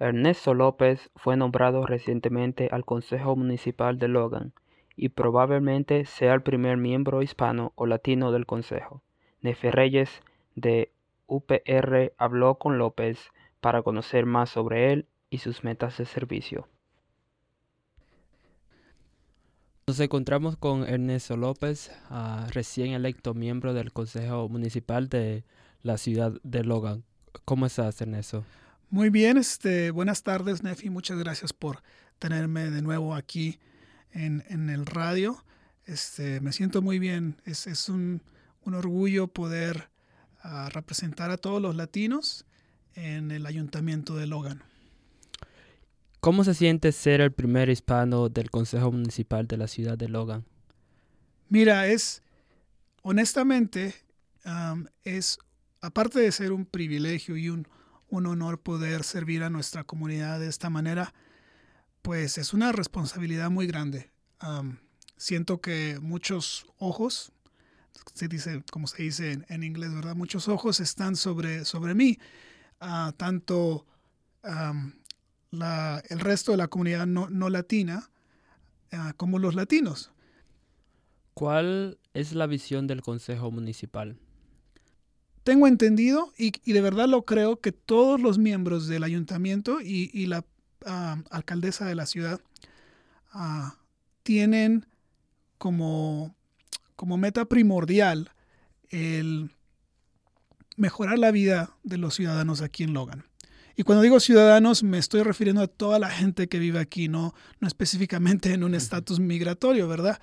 Ernesto López fue nombrado recientemente al Consejo Municipal de Logan y probablemente sea el primer miembro hispano o latino del Consejo. Nefe Reyes, de UPR, habló con López para conocer más sobre él y sus metas de servicio. Nos encontramos con Ernesto López, ah, recién electo miembro del Consejo Municipal de la ciudad de Logan. ¿Cómo estás, Ernesto? Muy bien, este, buenas tardes, Nefi. Muchas gracias por tenerme de nuevo aquí en, el radio. Este, me siento muy bien. Es, es un, orgullo poder ah, representar a todos los latinos en el ayuntamiento de Logan. ¿Cómo se siente ser el primer hispano del Consejo Municipal de la ciudad de Logan? Mira, es, honestamente, es, aparte de ser un privilegio y un, un honor poder servir a nuestra comunidad de esta manera, pues es una responsabilidad muy grande. siento que muchos ojos, se dice, como se dice en, inglés, ¿verdad? Muchos ojos están sobre, sobre mí, uh, tanto el resto de la comunidad no, latina ah, como los latinos. ¿Cuál es la visión del Consejo Municipal? Tengo entendido y, de verdad lo creo que todos los miembros del ayuntamiento y, la alcaldesa de la ciudad ah, tienen como, como meta primordial el mejorar la vida de los ciudadanos aquí en Logan. Y cuando digo ciudadanos, me estoy refiriendo a toda la gente que vive aquí, no, no específicamente en un estatus migratorio, ¿verdad?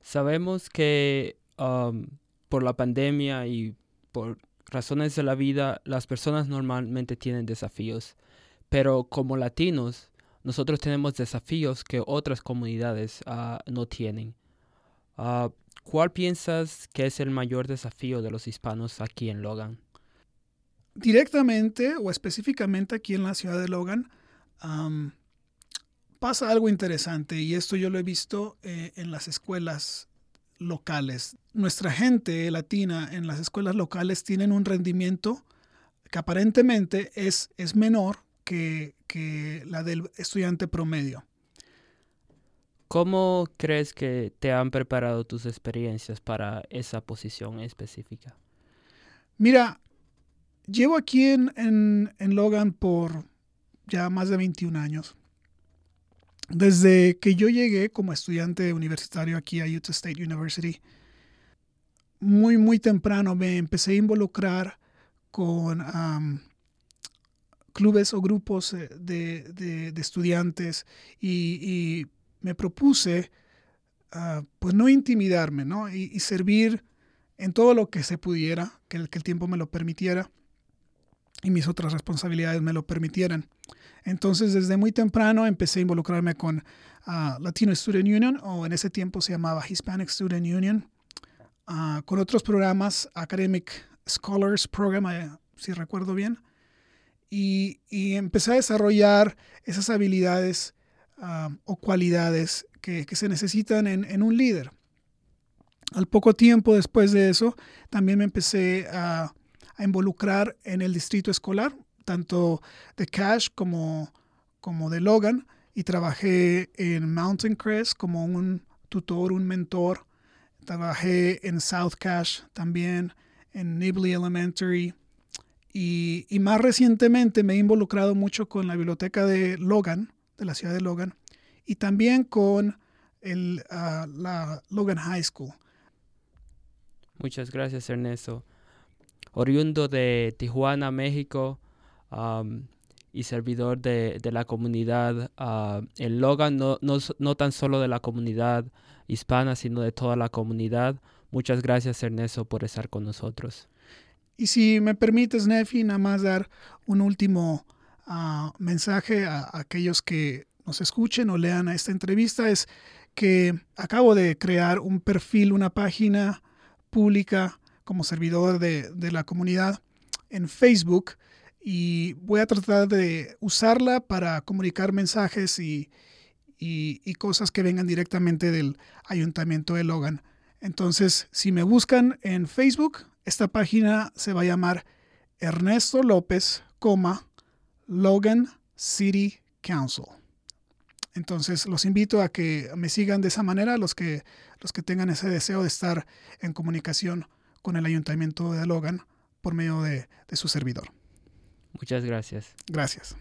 Sabemos que um, por la pandemia y por razones de la vida, las personas normalmente tienen desafíos, pero como latinos, nosotros tenemos desafíos que otras comunidades uh, no tienen. Uh, ¿Cuál piensas que es el mayor desafío de los hispanos aquí en Logan? directamente o específicamente aquí en la ciudad de Logan, pasa algo interesante y esto yo lo he visto eh, en las escuelas locales. Nuestra gente latina en las escuelas locales tienen un rendimiento que aparentemente es, es menor que, que la del estudiante promedio. ¿Cómo crees que te han preparado tus experiencias para esa posición específica? Mira, Llevo aquí en, Logan por ya más de 21 años. Desde que yo llegué como estudiante universitario aquí a Utah State University, muy, muy temprano me empecé a involucrar con clubes o grupos eh, de, estudiantes y, me propuse, ah, pues no intimidarme, ¿no? Y, servir en todo lo que se pudiera, que el tiempo me lo permitiera y mis otras responsabilidades me lo permitieran. Entonces, desde muy temprano empecé a involucrarme con uh, Latino Student Union, o en ese tiempo se llamaba Hispanic Student Union, uh, con otros programas, Academic Scholars Program, eh, si recuerdo bien, y, y, empecé a desarrollar esas habilidades uh, o cualidades que, que se necesitan en, en, un líder. Al poco tiempo después de eso, también me empecé a a involucrar en el distrito escolar, tanto de Cash como, como de Logan, y trabajé en Mountain Crest como un tutor, un mentor. Trabajé en South Cash también, en Nibley Elementary. Y, y, más recientemente me he involucrado mucho con la biblioteca de Logan, de la ciudad de Logan, y también con el, ah, la Logan High School. Muchas gracias, Ernesto oriundo de Tijuana, México, y servidor de, la comunidad en Logan, no, no, tan solo de la comunidad hispana, sino de toda la comunidad. Muchas gracias, Ernesto, por estar con nosotros. Y si me permites, Nefi, nada más dar un último ah, mensaje a, a aquellos que nos escuchen o lean esta entrevista, es que acabo de crear un perfil, una página pública como servidor de, la comunidad en Facebook y voy a tratar de usarla para comunicar mensajes y, cosas que vengan directamente del ayuntamiento de Logan. Entonces, si me buscan en Facebook, esta página se va a llamar Ernesto López, Logan City Council. Entonces los invito a que me sigan de esa manera, los que, los que tengan ese deseo de estar en comunicación con el ayuntamiento de Logan por medio de, de su servidor. Muchas gracias. Gracias.